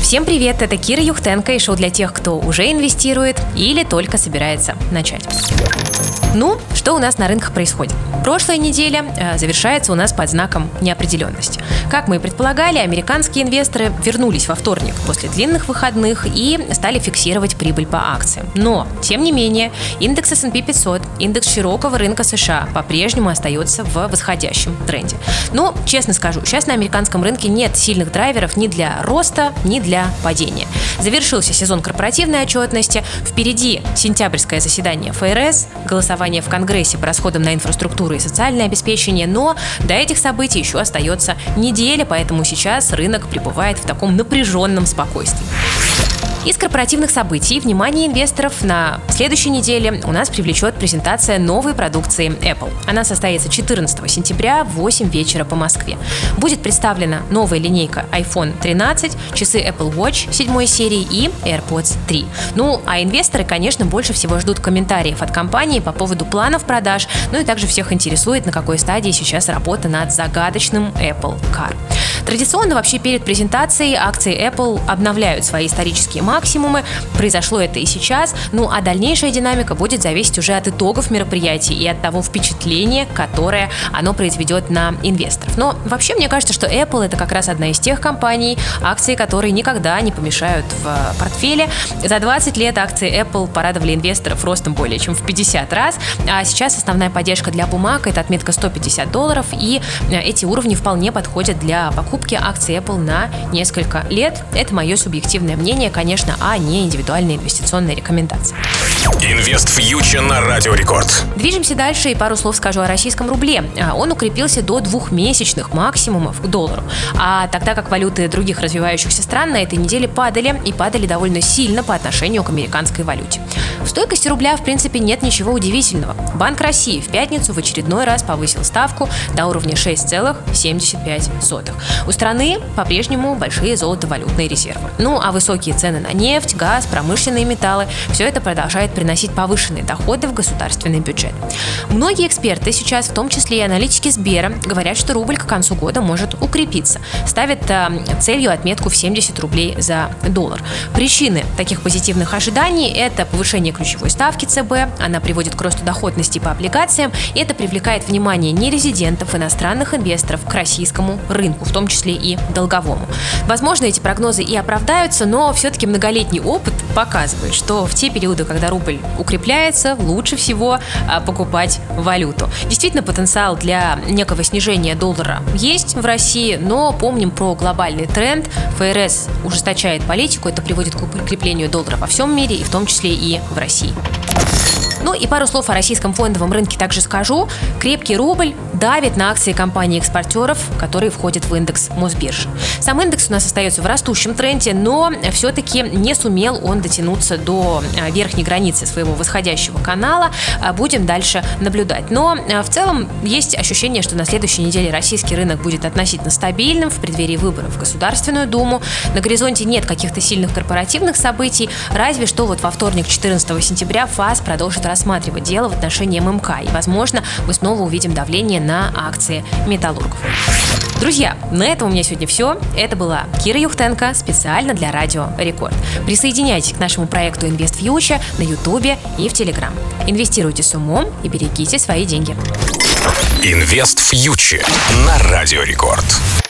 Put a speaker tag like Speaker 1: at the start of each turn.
Speaker 1: Всем привет, это Кира Юхтенко и шоу для тех, кто уже инвестирует или только собирается начать. Ну, что у нас на рынках происходит? Прошлая неделя э, завершается у нас под знаком неопределенности. Как мы и предполагали, американские инвесторы вернулись во вторник после длинных выходных и стали фиксировать прибыль по акциям. Но, тем не менее, индекс S&P 500, индекс широкого рынка США по-прежнему остается в восходящем тренде. Но, честно скажу, сейчас на американском рынке нет сильных драйверов ни для роста, ни для падения. Завершился сезон корпоративной отчетности, впереди сентябрьское заседание ФРС, голосование в Конгрессе по расходам на инфраструктуру и социальное обеспечение, но до этих событий еще остается неделя, поэтому сейчас рынок пребывает в таком напряженном спокойствии. Из корпоративных событий внимание инвесторов на следующей неделе у нас привлечет презентация новой продукции Apple. Она состоится 14 сентября в 8 вечера по Москве. Будет представлена новая линейка iPhone 13, часы Apple Watch 7 серии и AirPods 3. Ну, а инвесторы, конечно, больше всего ждут комментариев от компании по поводу планов продаж, ну и также всех интересует, на какой стадии сейчас работа над загадочным Apple Car. Традиционно вообще перед презентацией акции Apple обновляют свои исторические максимумы. Произошло это и сейчас. Ну а дальнейшая динамика будет зависеть уже от итогов мероприятий и от того впечатления, которое оно произведет на инвесторов. Но вообще мне кажется, что Apple это как раз одна из тех компаний, акции которой никогда не помешают в портфеле. За 20 лет акции Apple порадовали инвесторов ростом более чем в 50 раз, а сейчас основная поддержка для бумаг это отметка 150 долларов, и эти уровни вполне подходят для покупки покупки акций Apple на несколько лет. Это мое субъективное мнение, конечно, а не индивидуальные инвестиционные рекомендации.
Speaker 2: Инвест фьючер на Радио Рекорд.
Speaker 1: Движемся дальше и пару слов скажу о российском рубле. А, он укрепился до двухмесячных максимумов к доллару. А тогда как валюты других развивающихся стран на этой неделе падали и падали довольно сильно по отношению к американской валюте. В стойкости рубля, в принципе, нет ничего удивительного. Банк России в пятницу в очередной раз повысил ставку до уровня 6,75. У страны по-прежнему большие золотовалютные резервы. Ну а высокие цены на нефть, газ, промышленные металлы – все это продолжает приносить повышенные доходы в государственный бюджет. Многие эксперты сейчас, в том числе и аналитики Сбера, говорят, что рубль к концу года может укрепиться. Ставят э, целью отметку в 70 рублей за доллар. Причины таких позитивных ожиданий – это повышение ключевой ставки ЦБ, она приводит к росту доходности по облигациям, и это привлекает внимание нерезидентов, иностранных инвесторов к российскому рынку, в том числе и долговому. Возможно, эти прогнозы и оправдаются, но все-таки многолетний опыт показывает, что в те периоды, когда рубль укрепляется, лучше всего а, покупать валюту. Действительно, потенциал для некого снижения доллара есть в России, но помним про глобальный тренд. ФРС ужесточает политику, это приводит к укреплению доллара во всем мире, и в том числе и в России. сил. Ну и пару слов о российском фондовом рынке также скажу. Крепкий рубль давит на акции компаний-экспортеров, которые входят в индекс Мосбиржи. Сам индекс у нас остается в растущем тренде, но все-таки не сумел он дотянуться до а, верхней границы своего восходящего канала. А, будем дальше наблюдать. Но а, в целом есть ощущение, что на следующей неделе российский рынок будет относительно стабильным в преддверии выборов в Государственную Думу. На горизонте нет каких-то сильных корпоративных событий, разве что вот во вторник, 14 сентября, ФАС продолжит рассматривать дело в отношении ММК. И, возможно, мы снова увидим давление на акции металлургов. Друзья, на этом у меня сегодня все. Это была Кира Юхтенко специально для Радио Рекорд. Присоединяйтесь к нашему проекту Invest Future на Ютубе и в Телеграм. Инвестируйте с умом и берегите свои деньги.
Speaker 2: Инвест Фьючер на Радио Рекорд.